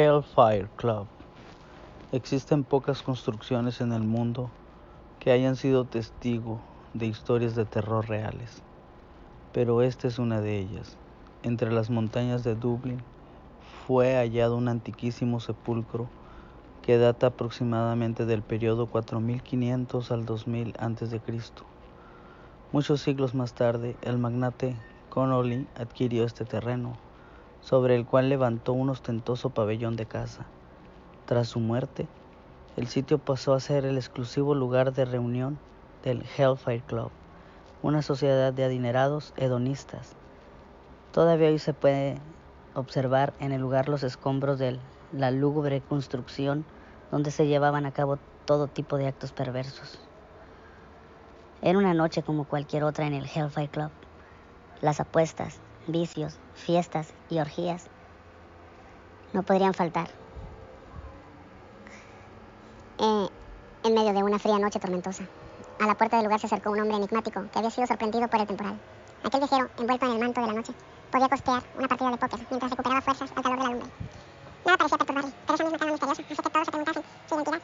Hellfire Club. Existen pocas construcciones en el mundo que hayan sido testigo de historias de terror reales, pero esta es una de ellas. Entre las montañas de Dublín fue hallado un antiquísimo sepulcro que data aproximadamente del periodo 4500 al 2000 a.C. Muchos siglos más tarde, el magnate Connolly adquirió este terreno, sobre el cual levantó un ostentoso pabellón de caza. Tras su muerte, el sitio pasó a ser el exclusivo lugar de reunión del Hellfire Club, una sociedad de adinerados hedonistas. Todavía hoy se puede observar en el lugar los escombros de la lúgubre construcción donde se llevaban a cabo todo tipo de actos perversos. Era una noche como cualquier otra en el Hellfire Club. Las apuestas, vicios, fiestas y orgías no podrían faltar. Eh, en medio de una fría noche tormentosa, a la puerta del lugar se acercó un hombre enigmático que había sido sorprendido por el temporal. Aquel viajero, envuelto en el manto de la noche, podía costear una partida de póker mientras recuperaba fuerzas al calor de la lumbre. Nada parecía perturbarle, pero esa misma misteriosa hace que todos